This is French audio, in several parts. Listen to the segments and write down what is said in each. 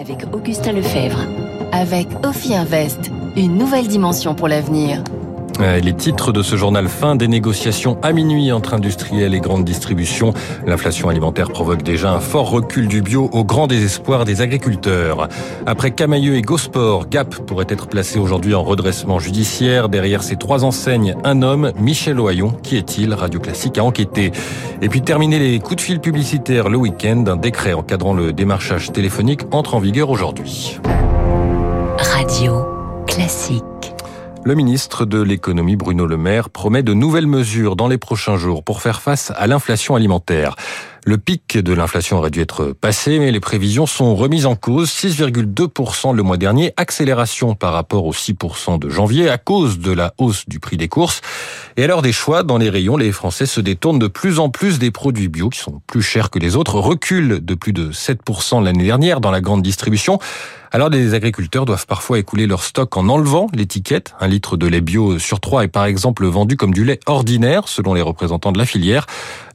avec Augustin Lefebvre. Avec Ophi Invest, une nouvelle dimension pour l'avenir. Les titres de ce journal fin des négociations à minuit entre industriels et grandes distributions. L'inflation alimentaire provoque déjà un fort recul du bio au grand désespoir des agriculteurs. Après Camailleux et Gosport, Gap pourrait être placé aujourd'hui en redressement judiciaire. Derrière ces trois enseignes, un homme, Michel Ohaillon. Qui est-il? Radio Classique a enquêté. Et puis terminer les coups de fil publicitaires le week-end. Un décret encadrant le démarchage téléphonique entre en vigueur aujourd'hui. Radio Classique. Le ministre de l'économie Bruno Le Maire promet de nouvelles mesures dans les prochains jours pour faire face à l'inflation alimentaire. Le pic de l'inflation aurait dû être passé, mais les prévisions sont remises en cause. 6,2% le mois dernier, accélération par rapport aux 6% de janvier à cause de la hausse du prix des courses. Et à l'heure des choix, dans les rayons, les Français se détournent de plus en plus des produits bio qui sont plus chers que les autres, reculent de plus de 7% l'année dernière dans la grande distribution. Alors les agriculteurs doivent parfois écouler leur stock en enlevant l'étiquette. Un litre de lait bio sur trois est par exemple vendu comme du lait ordinaire selon les représentants de la filière.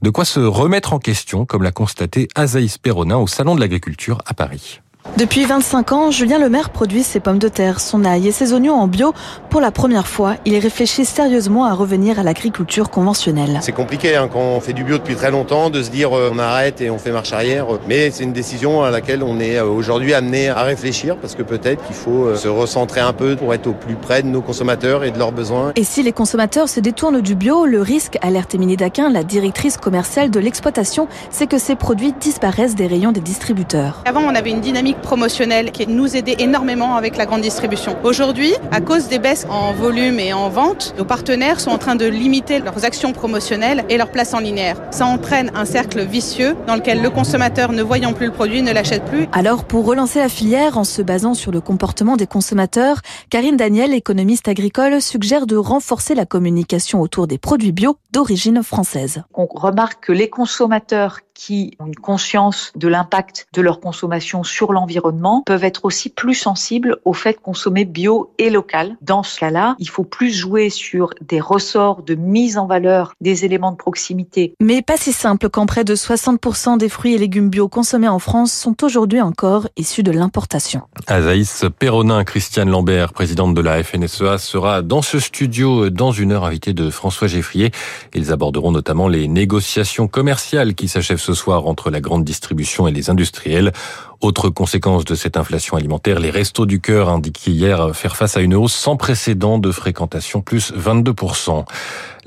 De quoi se remettre en question, comme l'a constaté Azaïs Perronin au Salon de l'Agriculture à Paris. Depuis 25 ans, Julien Lemaire produit ses pommes de terre, son ail et ses oignons en bio. Pour la première fois, il réfléchit sérieusement à revenir à l'agriculture conventionnelle. C'est compliqué hein, quand on fait du bio depuis très longtemps de se dire euh, on arrête et on fait marche arrière. Mais c'est une décision à laquelle on est euh, aujourd'hui amené à réfléchir parce que peut-être qu'il faut euh, se recentrer un peu pour être au plus près de nos consommateurs et de leurs besoins. Et si les consommateurs se détournent du bio, le risque, alerte Émilie Daquin, la directrice commerciale de l'exploitation, c'est que ces produits disparaissent des rayons des distributeurs. Avant, on avait une dynamique promotionnelle qui nous aidait énormément avec la grande distribution. Aujourd'hui, à cause des baisses en volume et en vente, nos partenaires sont en train de limiter leurs actions promotionnelles et leur place en linéaire. Ça entraîne un cercle vicieux dans lequel le consommateur, ne voyant plus le produit, ne l'achète plus. Alors, pour relancer la filière en se basant sur le comportement des consommateurs, Karine Daniel, économiste agricole, suggère de renforcer la communication autour des produits bio d'origine française. On remarque que les consommateurs qui ont une conscience de l'impact de leur consommation sur l'environnement peuvent être aussi plus sensibles au fait de consommer bio et local. Dans ce cas-là, il faut plus jouer sur des ressorts de mise en valeur des éléments de proximité. Mais pas si simple quand près de 60% des fruits et légumes bio consommés en France sont aujourd'hui encore issus de l'importation. Azaïs Perronin, Christiane Lambert, présidente de la FNSEA, sera dans ce studio dans une heure invitée de François Geffrier. Ils aborderont notamment les négociations commerciales qui s'achèvent ce soir entre la grande distribution et les industriels. Autre conséquence de cette inflation alimentaire, les restos du cœur indiquaient hier faire face à une hausse sans précédent de fréquentation, plus 22%.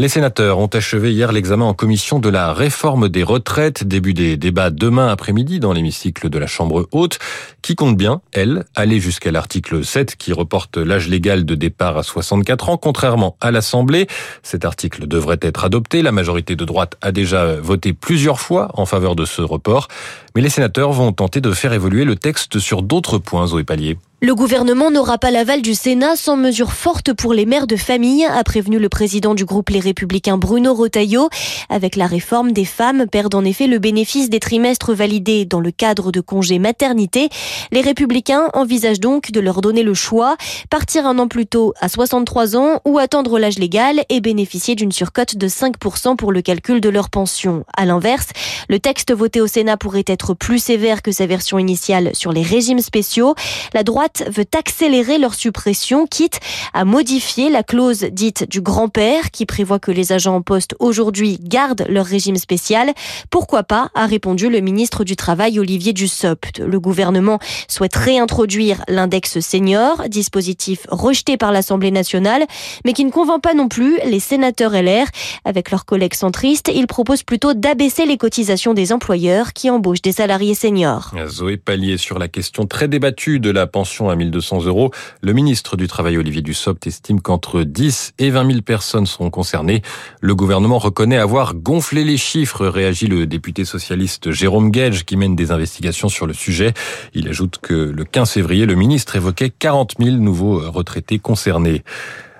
Les sénateurs ont achevé hier l'examen en commission de la réforme des retraites, début des débats demain après-midi dans l'hémicycle de la Chambre haute, qui compte bien, elle, aller jusqu'à l'article 7 qui reporte l'âge légal de départ à 64 ans, contrairement à l'Assemblée. Cet article devrait être adopté. La majorité de droite a déjà voté plusieurs fois en faveur de ce report. Mais les sénateurs vont tenter de faire évoluer le texte sur d'autres points, Zoé Pallier. Le gouvernement n'aura pas l'aval du Sénat sans mesure forte pour les mères de famille, a prévenu le président du groupe Les Républicains Bruno Rotaillot. Avec la réforme, des femmes perdent en effet le bénéfice des trimestres validés dans le cadre de congés maternité. Les Républicains envisagent donc de leur donner le choix, partir un an plus tôt à 63 ans ou attendre l'âge légal et bénéficier d'une surcote de 5% pour le calcul de leur pension. À l'inverse, le texte voté au Sénat pourrait être plus sévère que sa version initiale sur les régimes spéciaux. La droite veut accélérer leur suppression, quitte à modifier la clause dite du grand-père qui prévoit que les agents en poste aujourd'hui gardent leur régime spécial. Pourquoi pas a répondu le ministre du Travail Olivier Dussopt. Le gouvernement souhaite réintroduire l'index senior, dispositif rejeté par l'Assemblée nationale, mais qui ne convainc pas non plus les sénateurs LR. Avec leurs collègues centristes, ils proposent plutôt d'abaisser les cotisations des employeurs qui embauchent des salariés seniors. Zoé Pallier sur la question très débattue de la pension à 1200 euros. Le ministre du Travail, Olivier Dussopt, estime qu'entre 10 et 20 000 personnes seront concernées. Le gouvernement reconnaît avoir gonflé les chiffres, réagit le député socialiste Jérôme Gage, qui mène des investigations sur le sujet. Il ajoute que le 15 février, le ministre évoquait 40 000 nouveaux retraités concernés.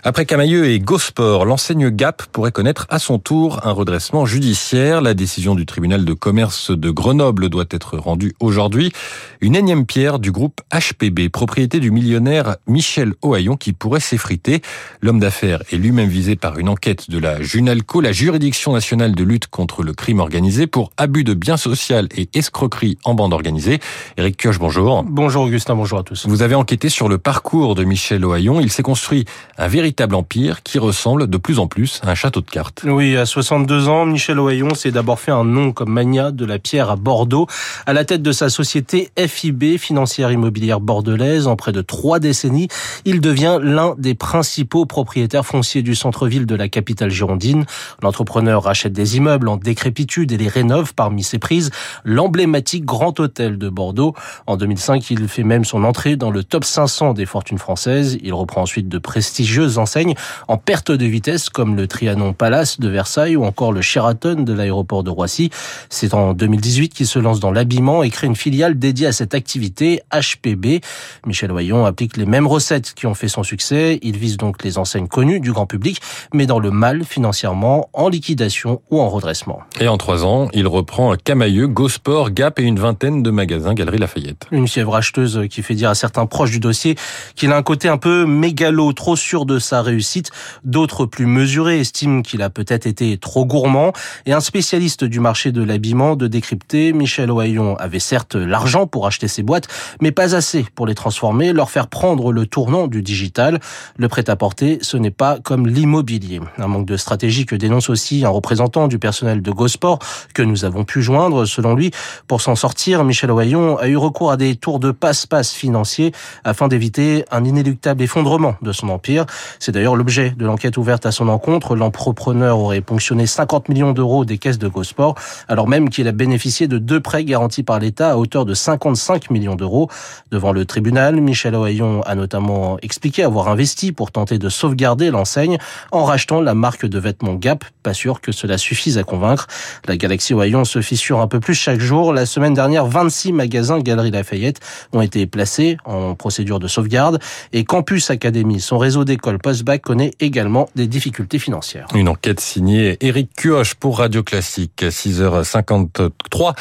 Après Camailleux et Gosport, l'enseigne Gap pourrait connaître à son tour un redressement judiciaire. La décision du tribunal de commerce de Grenoble doit être rendue aujourd'hui. Une énième pierre du groupe HPB, propriété du millionnaire Michel Ohaillon qui pourrait s'effriter. L'homme d'affaires est lui-même visé par une enquête de la Junalco, la juridiction nationale de lutte contre le crime organisé pour abus de biens sociaux et escroquerie en bande organisée. Eric Kioch, bonjour. Bonjour Augustin, bonjour à tous. Vous avez enquêté sur le parcours de Michel Ohaillon. Il s'est construit un véritable véritable empire qui ressemble de plus en plus à un château de cartes. Oui, à 62 ans, Michel Ohaillon s'est d'abord fait un nom comme mania de la pierre à Bordeaux, à la tête de sa société FIB, financière immobilière bordelaise. En près de trois décennies, il devient l'un des principaux propriétaires fonciers du centre-ville de la capitale girondine. L'entrepreneur rachète des immeubles en décrépitude et les rénove parmi ses prises l'emblématique Grand Hôtel de Bordeaux. En 2005, il fait même son entrée dans le top 500 des fortunes françaises. Il reprend ensuite de prestigieuses enseignes en perte de vitesse comme le Trianon Palace de Versailles ou encore le Sheraton de l'aéroport de Roissy. C'est en 2018 qu'il se lance dans l'habillement et crée une filiale dédiée à cette activité, HPB. Michel Oyon applique les mêmes recettes qui ont fait son succès. Il vise donc les enseignes connues du grand public, mais dans le mal financièrement, en liquidation ou en redressement. Et en trois ans, il reprend Camailleux, Gosport, Gap et une vingtaine de magasins Galerie Lafayette. Une fièvre acheteuse qui fait dire à certains proches du dossier qu'il a un côté un peu mégalo, trop sûr de sa réussite. D'autres plus mesurés estiment qu'il a peut-être été trop gourmand. Et un spécialiste du marché de l'habillement de décrypter, Michel Ohaillon avait certes l'argent pour acheter ses boîtes, mais pas assez pour les transformer, leur faire prendre le tournant du digital. Le prêt-à-porter, ce n'est pas comme l'immobilier. Un manque de stratégie que dénonce aussi un représentant du personnel de Gosport que nous avons pu joindre. Selon lui, pour s'en sortir, Michel Ohaillon a eu recours à des tours de passe-passe financiers afin d'éviter un inéluctable effondrement de son empire. C'est d'ailleurs l'objet de l'enquête ouverte à son encontre. L'entrepreneur aurait ponctionné 50 millions d'euros des caisses de Gosport, alors même qu'il a bénéficié de deux prêts garantis par l'État à hauteur de 55 millions d'euros. Devant le tribunal, Michel Ohaillon a notamment expliqué avoir investi pour tenter de sauvegarder l'enseigne en rachetant la marque de vêtements Gap. Pas sûr que cela suffise à convaincre. La galaxie Ohaillon se fissure un peu plus chaque jour. La semaine dernière, 26 magasins Galerie Lafayette ont été placés en procédure de sauvegarde et Campus Academy, son réseau d'écoles Postbac connaît également des difficultés financières. Une enquête signée Eric Cuoche pour Radio Classique, 6h53.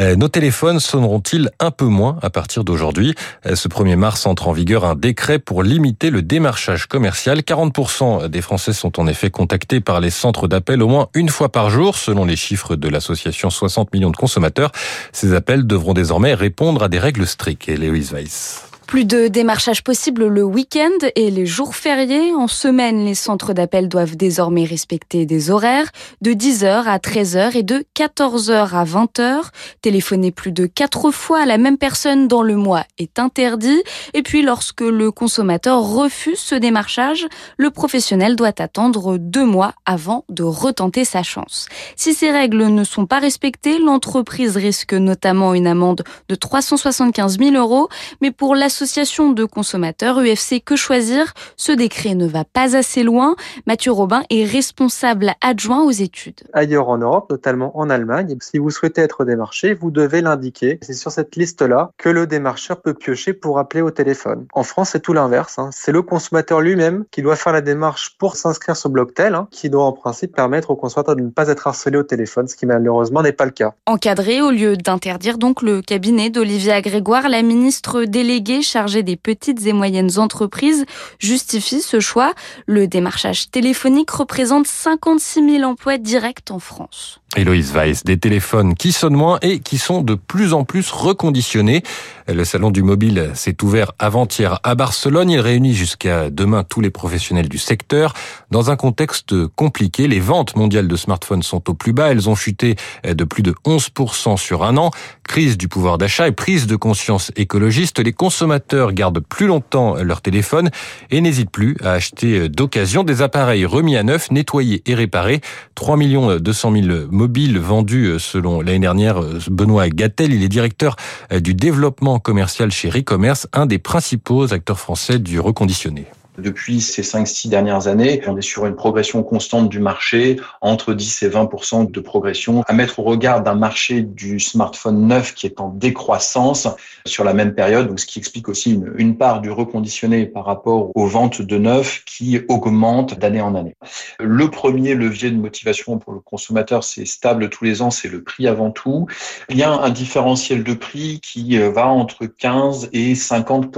Euh, nos téléphones sonneront-ils un peu moins à partir d'aujourd'hui? Euh, Ce 1er mars entre en vigueur un décret pour limiter le démarchage commercial. 40% des Français sont en effet contactés par les centres d'appel au moins une fois par jour, selon les chiffres de l'association 60 millions de consommateurs. Ces appels devront désormais répondre à des règles strictes. Et Weiss. Plus de démarchage possible le week-end et les jours fériés. En semaine, les centres d'appel doivent désormais respecter des horaires de 10h à 13h et de 14h à 20h. Téléphoner plus de 4 fois à la même personne dans le mois est interdit. Et puis, lorsque le consommateur refuse ce démarchage, le professionnel doit attendre deux mois avant de retenter sa chance. Si ces règles ne sont pas respectées, l'entreprise risque notamment une amende de 375 000 euros. Mais pour l'association Association de consommateurs UFC Que Choisir, ce décret ne va pas assez loin. Mathieu Robin est responsable adjoint aux études. Ailleurs en Europe, notamment en Allemagne, si vous souhaitez être démarché, vous devez l'indiquer. C'est sur cette liste-là que le démarcheur peut piocher pour appeler au téléphone. En France, c'est tout l'inverse. Hein. C'est le consommateur lui-même qui doit faire la démarche pour s'inscrire sur Blocktel, hein, qui doit en principe permettre au consommateur de ne pas être harcelé au téléphone, ce qui malheureusement n'est pas le cas. Encadré au lieu d'interdire donc le cabinet d'Olivia Grégoire, la ministre déléguée chargé des petites et moyennes entreprises justifie ce choix. Le démarchage téléphonique représente 56 000 emplois directs en France. Héloïse Weiss, des téléphones qui sonnent moins et qui sont de plus en plus reconditionnés. Le salon du mobile s'est ouvert avant-hier à Barcelone. Il réunit jusqu'à demain tous les professionnels du secteur. Dans un contexte compliqué, les ventes mondiales de smartphones sont au plus bas. Elles ont chuté de plus de 11% sur un an. Crise du pouvoir d'achat et prise de conscience écologiste. Les consommateurs gardent plus longtemps leur téléphone et n'hésitent plus à acheter d'occasion des appareils remis à neuf, nettoyés et réparés. 3 200 000 mobiles vendus selon l'année dernière. Benoît Gattel, il est directeur du développement commercial chez Recommerce, un des principaux acteurs français du reconditionné. Depuis ces 5-6 dernières années, on est sur une progression constante du marché, entre 10 et 20 de progression, à mettre au regard d'un marché du smartphone neuf qui est en décroissance sur la même période, donc ce qui explique aussi une, une part du reconditionné par rapport aux ventes de neuf qui augmente d'année en année. Le premier levier de motivation pour le consommateur, c'est stable tous les ans, c'est le prix avant tout. Il y a un différentiel de prix qui va entre 15 et 50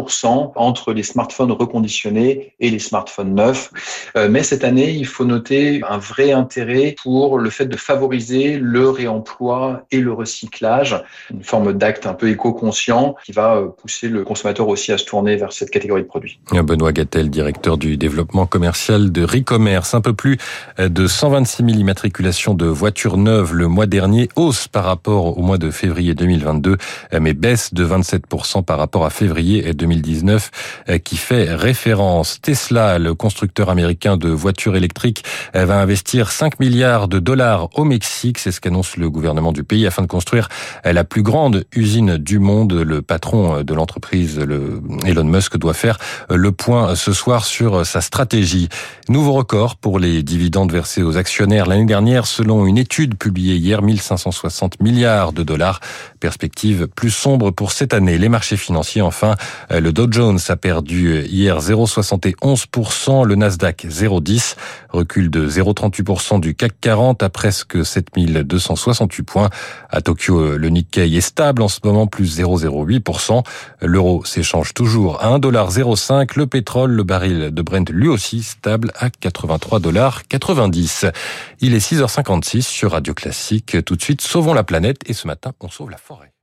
entre les smartphones reconditionnés et les smartphones neufs. Euh, mais cette année, il faut noter un vrai intérêt pour le fait de favoriser le réemploi et le recyclage, une forme d'acte un peu éco-conscient qui va euh, pousser le consommateur aussi à se tourner vers cette catégorie de produits. Benoît Gattel, directeur du développement commercial de Recommerce, un peu plus de 126 000 immatriculations de voitures neuves le mois dernier, hausse par rapport au mois de février 2022, mais baisse de 27% par rapport à février 2019 qui fait référence. Tesla, le constructeur américain de voitures électriques, va investir 5 milliards de dollars au Mexique, c'est ce qu'annonce le gouvernement du pays, afin de construire la plus grande usine du monde. Le patron de l'entreprise, Elon Musk, doit faire le point ce soir sur sa stratégie. Nouveau record pour les dividendes versés aux actionnaires l'année dernière, selon une étude publiée hier, 1560 milliards de dollars. Perspective plus sombre pour cette année. Les marchés financiers, enfin, le Dow Jones a perdu hier 0,71%, le Nasdaq 0,10, recul de 0,38% du CAC 40 à presque 7268 points. À Tokyo, le Nikkei est stable en ce moment, plus 0,08%. L'euro s'échange toujours à 1,05$. Le pétrole, le baril de Brent, lui aussi stable à 83,90$. Il est 6h56 sur Radio Classique. Tout de suite, sauvons la planète et ce matin, on sauve la forêt.